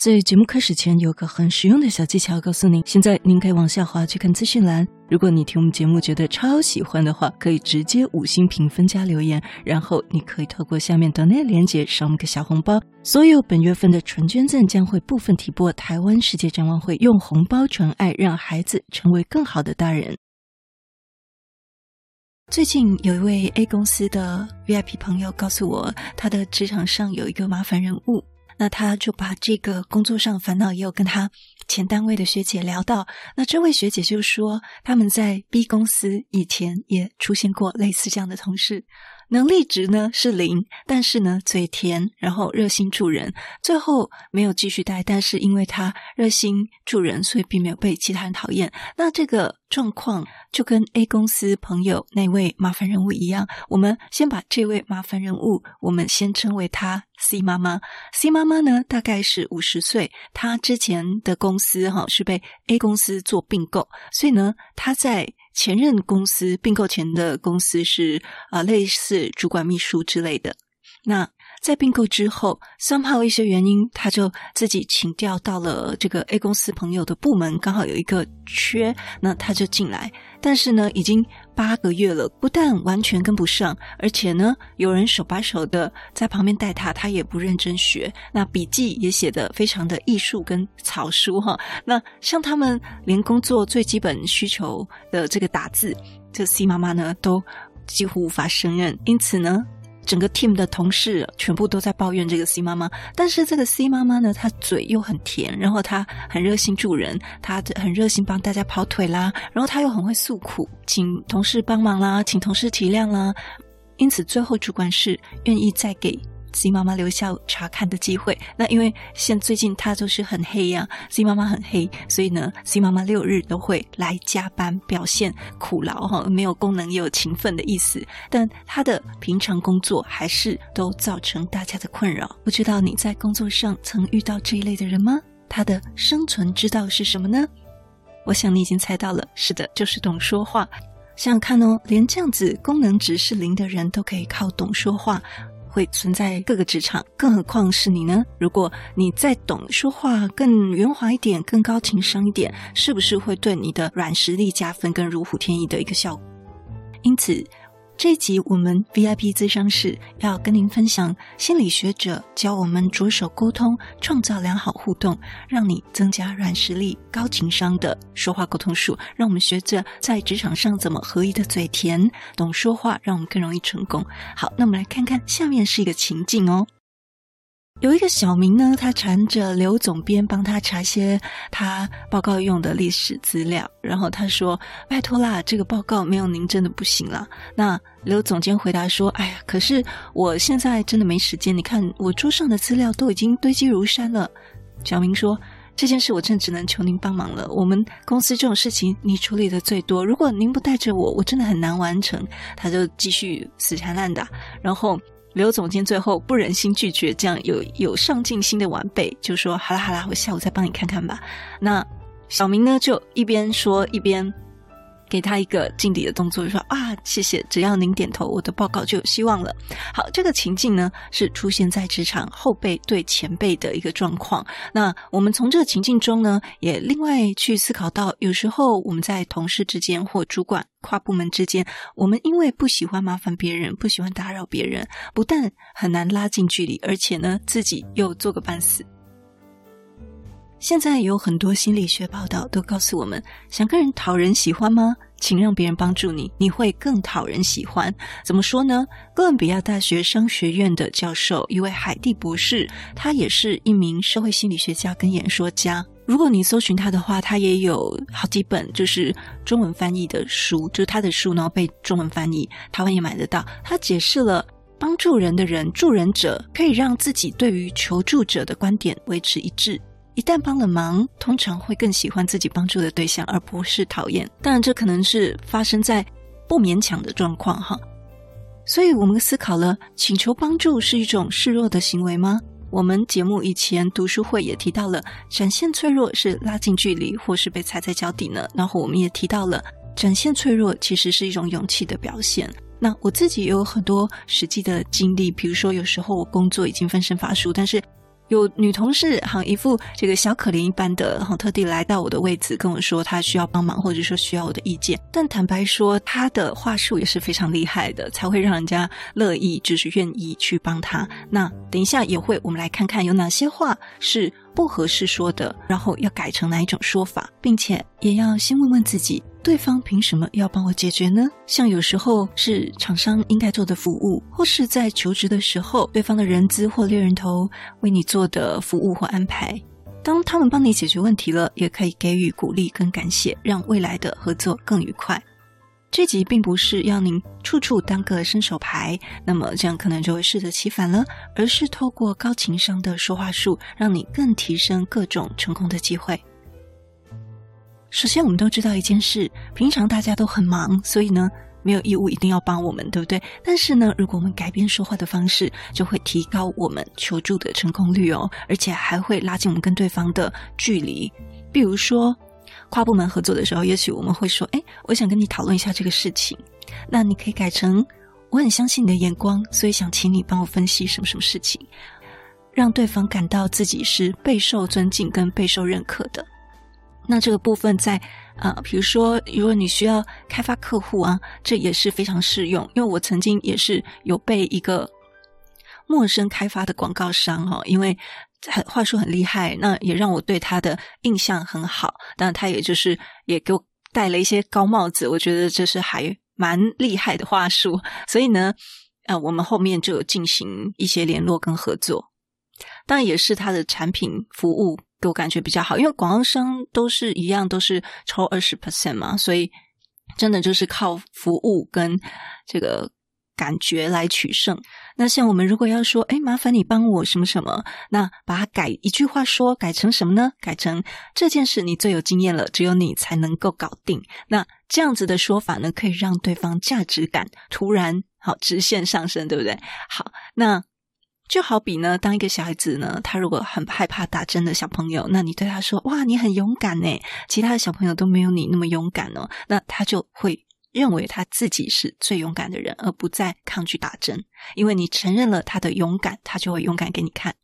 在节目开始前，有个很实用的小技巧告诉您。现在您可以往下滑去看资讯栏。如果你听我们节目觉得超喜欢的话，可以直接五星评分加留言，然后你可以透过下面的那个链接赏我们个小红包。所有本月份的纯捐赠将会部分提拨台湾世界展望会，用红包传爱，让孩子成为更好的大人。最近有一位 A 公司的 VIP 朋友告诉我，他的职场上有一个麻烦人物。那他就把这个工作上烦恼也有跟他前单位的学姐聊到，那这位学姐就说，他们在 B 公司以前也出现过类似这样的同事。能力值呢是零，但是呢嘴甜，然后热心助人，最后没有继续待。但是因为他热心助人，所以并没有被其他人讨厌。那这个状况就跟 A 公司朋友那位麻烦人物一样。我们先把这位麻烦人物，我们先称为他 C 妈妈。C 妈妈呢大概是五十岁，她之前的公司哈是被 A 公司做并购，所以呢她在。前任公司并购前的公司是啊，类似主管秘书之类的。那在并购之后，somehow 一些原因，他就自己请调到了这个 A 公司朋友的部门，刚好有一个缺，那他就进来。但是呢，已经八个月了，不但完全跟不上，而且呢，有人手把手的在旁边带他，他也不认真学。那笔记也写得非常的艺术跟草书哈。那像他们连工作最基本需求的这个打字，这 C 妈妈呢都几乎无法胜任，因此呢。整个 team 的同事全部都在抱怨这个 C 妈妈，但是这个 C 妈妈呢，她嘴又很甜，然后她很热心助人，她很热心帮大家跑腿啦，然后她又很会诉苦，请同事帮忙啦，请同事体谅啦，因此最后主管是愿意再给。C 妈妈留下查看的机会。那因为现最近她就是很黑呀、啊，C 妈妈很黑，所以呢，C 妈妈六日都会来加班，表现苦劳哈，没有功能也有勤奋的意思。但她的平常工作还是都造成大家的困扰。不知道你在工作上曾遇到这一类的人吗？他的生存之道是什么呢？我想你已经猜到了，是的，就是懂说话。想想看哦，连这样子功能值是零的人都可以靠懂说话。会存在各个职场，更何况是你呢？如果你再懂说话，更圆滑一点，更高情商一点，是不是会对你的软实力加分，跟如虎添翼的一个效果？因此。这一集我们 VIP 咨商室要跟您分享心理学者教我们着手沟通，创造良好互动，让你增加软实力、高情商的说话沟通术。让我们学着在职场上怎么合一的嘴甜，懂说话，让我们更容易成功。好，那我们来看看下面是一个情境哦。有一个小明呢，他缠着刘总编帮他查些他报告用的历史资料，然后他说：“拜托啦，这个报告没有您真的不行了。”那刘总监回答说：“哎呀，可是我现在真的没时间，你看我桌上的资料都已经堆积如山了。”小明说：“这件事我真只能求您帮忙了。我们公司这种事情你处理的最多，如果您不带着我，我真的很难完成。”他就继续死缠烂打，然后。刘总监最后不忍心拒绝这样有有上进心的晚辈，就说：“好啦好啦，我下午再帮你看看吧。”那小明呢，就一边说一边。给他一个敬礼的动作，就说啊，谢谢，只要您点头，我的报告就有希望了。好，这个情境呢，是出现在职场后辈对前辈的一个状况。那我们从这个情境中呢，也另外去思考到，有时候我们在同事之间或主管跨部门之间，我们因为不喜欢麻烦别人，不喜欢打扰别人，不但很难拉近距离，而且呢，自己又做个半死。现在有很多心理学报道都告诉我们，想跟人讨人喜欢吗？请让别人帮助你，你会更讨人喜欢。怎么说呢？哥伦比亚大学商学院的教授一位海蒂博士，他也是一名社会心理学家跟演说家。如果你搜寻他的话，他也有好几本就是中文翻译的书，就是他的书，然后被中文翻译，台湾也买得到。他解释了帮助人的人，助人者可以让自己对于求助者的观点维持一致。一旦帮了忙，通常会更喜欢自己帮助的对象，而不是讨厌。当然，这可能是发生在不勉强的状况哈。所以我们思考了：请求帮助是一种示弱的行为吗？我们节目以前读书会也提到了，展现脆弱是拉近距离，或是被踩在脚底呢。然后我们也提到了，展现脆弱其实是一种勇气的表现。那我自己也有很多实际的经历，比如说有时候我工作已经分身乏术，但是。有女同事好一副这个小可怜一般的，好特地来到我的位置跟我说她需要帮忙，或者说需要我的意见。但坦白说，她的话术也是非常厉害的，才会让人家乐意，就是愿意去帮她。那等一下也会，我们来看看有哪些话是不合适说的，然后要改成哪一种说法，并且也要先问问自己。对方凭什么要帮我解决呢？像有时候是厂商应该做的服务，或是在求职的时候，对方的人资或猎人头为你做的服务或安排。当他们帮你解决问题了，也可以给予鼓励跟感谢，让未来的合作更愉快。这集并不是要您处处当个伸手牌，那么这样可能就会适得其反了，而是透过高情商的说话术，让你更提升各种成功的机会。首先，我们都知道一件事，平常大家都很忙，所以呢，没有义务一定要帮我们，对不对？但是呢，如果我们改变说话的方式，就会提高我们求助的成功率哦，而且还会拉近我们跟对方的距离。比如说，跨部门合作的时候，也许我们会说：“哎，我想跟你讨论一下这个事情。”那你可以改成：“我很相信你的眼光，所以想请你帮我分析什么什么事情。”让对方感到自己是备受尊敬跟备受认可的。那这个部分在，呃，比如说，如果你需要开发客户啊，这也是非常适用。因为我曾经也是有被一个陌生开发的广告商哈、哦，因为很话术很厉害，那也让我对他的印象很好。当然他也就是也给我戴了一些高帽子，我觉得这是还蛮厉害的话术。所以呢，呃，我们后面就有进行一些联络跟合作，当然也是他的产品服务。给我感觉比较好，因为广告商都是一样，都是抽二十 percent 嘛，所以真的就是靠服务跟这个感觉来取胜。那像我们如果要说，哎，麻烦你帮我什么什么，那把它改一句话说，改成什么呢？改成这件事你最有经验了，只有你才能够搞定。那这样子的说法呢，可以让对方价值感突然好直线上升，对不对？好，那。就好比呢，当一个小孩子呢，他如果很害怕打针的小朋友，那你对他说：“哇，你很勇敢呢，其他的小朋友都没有你那么勇敢哦。”那他就会认为他自己是最勇敢的人，而不再抗拒打针，因为你承认了他的勇敢，他就会勇敢给你看。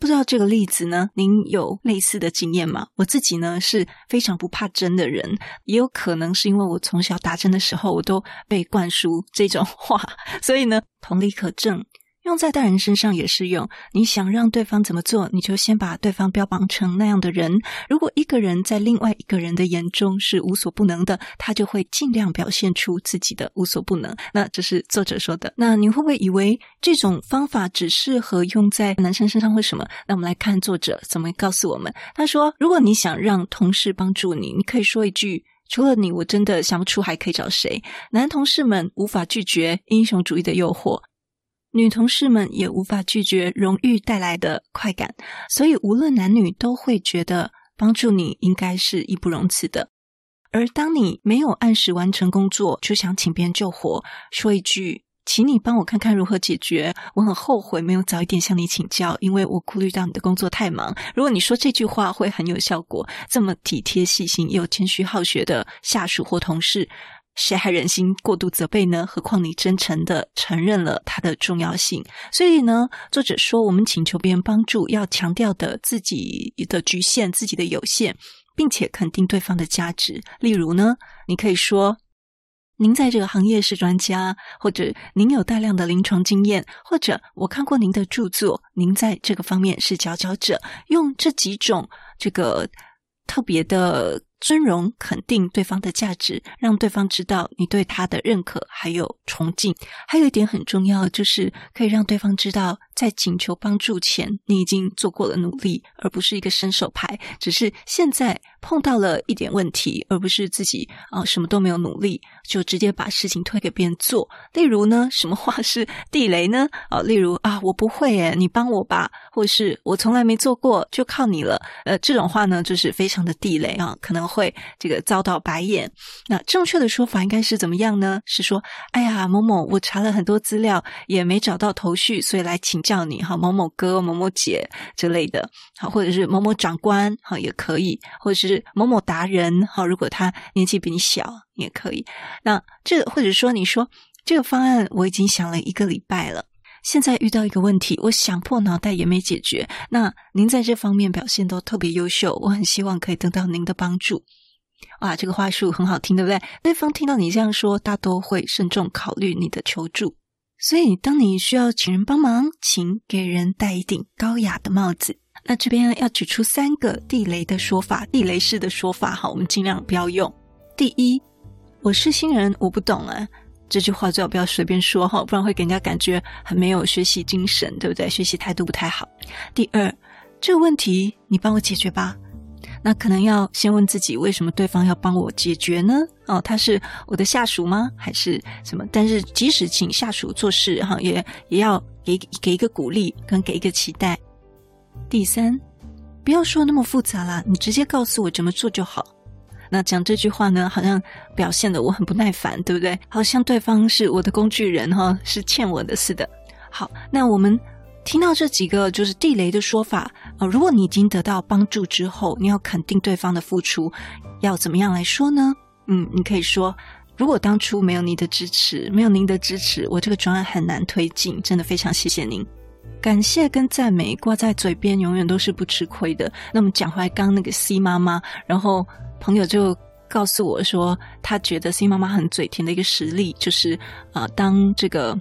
不知道这个例子呢，您有类似的经验吗？我自己呢是非常不怕针的人，也有可能是因为我从小打针的时候，我都被灌输这种话，所以呢，同理可证。用在大人身上也适用。你想让对方怎么做，你就先把对方标榜成那样的人。如果一个人在另外一个人的眼中是无所不能的，他就会尽量表现出自己的无所不能。那这是作者说的。那你会不会以为这种方法只适合用在男生身上？为什么？那我们来看作者怎么告诉我们。他说，如果你想让同事帮助你，你可以说一句：“除了你，我真的想不出还可以找谁。”男同事们无法拒绝英雄主义的诱惑。女同事们也无法拒绝荣誉带来的快感，所以无论男女都会觉得帮助你应该是义不容辞的。而当你没有按时完成工作，就想请别人救火，说一句“请你帮我看看如何解决”，我很后悔没有早一点向你请教，因为我顾虑到你的工作太忙。如果你说这句话会很有效果，这么体贴细心又谦虚好学的下属或同事。谁还忍心过度责备呢？何况你真诚地承认了它的重要性。所以呢，作者说，我们请求别人帮助，要强调的自己的局限、自己的有限，并且肯定对方的价值。例如呢，你可以说：“您在这个行业是专家，或者您有大量的临床经验，或者我看过您的著作，您在这个方面是佼佼者。”用这几种这个特别的。尊荣肯定对方的价值，让对方知道你对他的认可还有崇敬。还有一点很重要，就是可以让对方知道，在请求帮助前，你已经做过了努力，而不是一个伸手牌，只是现在碰到了一点问题，而不是自己啊、什么都没有努力，就直接把事情推给别人做。例如呢，什么话是地雷呢？啊、例如啊，我不会诶，你帮我吧，或是我从来没做过，就靠你了。呃，这种话呢，就是非常的地雷啊，可能。会这个遭到白眼，那正确的说法应该是怎么样呢？是说，哎呀，某某，我查了很多资料，也没找到头绪，所以来请叫你哈，某某哥、某某姐之类的，好，或者是某某长官，好，也可以，或者是某某达人，好，如果他年纪比你小，也可以。那这或者说，你说这个方案我已经想了一个礼拜了。现在遇到一个问题，我想破脑袋也没解决。那您在这方面表现都特别优秀，我很希望可以得到您的帮助。哇，这个话术很好听，对不对？对方听到你这样说，大多会慎重考虑你的求助。所以，当你需要请人帮忙，请给人戴一顶高雅的帽子。那这边要举出三个地雷的说法，地雷式的说法，哈，我们尽量不要用。第一，我是新人，我不懂啊。这句话最好不要随便说哈，不然会给人家感觉很没有学习精神，对不对？学习态度不太好。第二，这个问题你帮我解决吧。那可能要先问自己，为什么对方要帮我解决呢？哦，他是我的下属吗？还是什么？但是即使请下属做事哈，也也要给给一个鼓励跟给一个期待。第三，不要说那么复杂啦，你直接告诉我怎么做就好。那讲这句话呢，好像表现得我很不耐烦，对不对？好像对方是我的工具人哈，是欠我的似的。好，那我们听到这几个就是地雷的说法啊，呃，如果你已经得到帮助之后，你要肯定对方的付出，要怎么样来说呢？嗯，你可以说，如果当初没有你的支持，没有您的支持，我这个专案很难推进，真的非常谢谢您。感谢跟赞美挂在嘴边，永远都是不吃亏的。那么讲回来，刚那个 C 妈妈，然后朋友就告诉我说，他觉得 C 妈妈很嘴甜的一个实例，就是啊、当这个。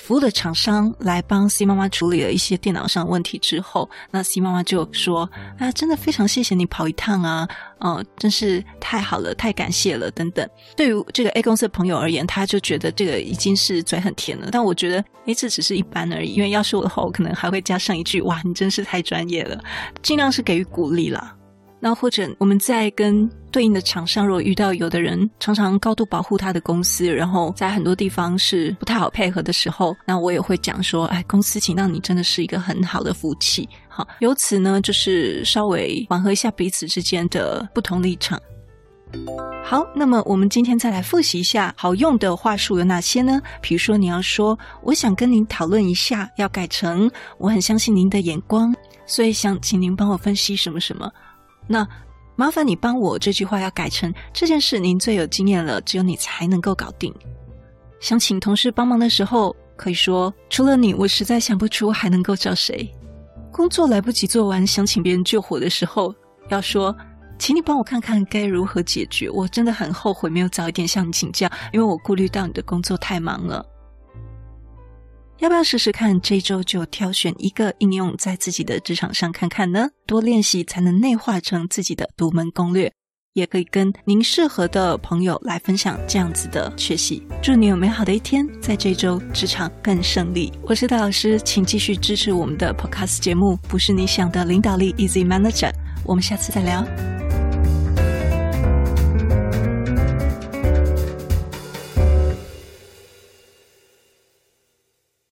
服务的厂商来帮 C 妈妈处理了一些电脑上的问题之后，那 C 妈妈就说：“啊，真的非常谢谢你跑一趟啊，哦，真是太好了，太感谢了，等等。”对于这个 A 公司的朋友而言，他就觉得这个已经是嘴很甜了。但我觉得，诶，这只是一般而已。因为要是我的话，我可能还会加上一句：“哇，你真是太专业了。”尽量是给予鼓励啦。那或者我们在跟对应的厂商，如果遇到有的人常常高度保护他的公司，然后在很多地方是不太好配合的时候，那我也会讲说，哎，公司请到你真的是一个很好的福气。好，由此呢，就是稍微缓和一下彼此之间的不同立场。好，那么我们今天再来复习一下好用的话术有哪些呢？比如说你要说，我想跟您讨论一下，要改成我很相信您的眼光，所以想请您帮我分析什么什么。那麻烦你帮我这句话要改成这件事您最有经验了，只有你才能够搞定。想请同事帮忙的时候，可以说除了你，我实在想不出还能够找谁。工作来不及做完，想请别人救火的时候，要说请你帮我看看该如何解决。我真的很后悔没有早一点向你请教，因为我顾虑到你的工作太忙了。要不要试试看？这周就挑选一个应用在自己的职场上看看呢？多练习才能内化成自己的独门攻略，也可以跟您适合的朋友来分享这样子的学习。祝你有美好的一天，在这周职场更胜利。我是戴老师，请继续支持我们的 Podcast 节目，不是你想的领导力 Easy Manager。我们下次再聊。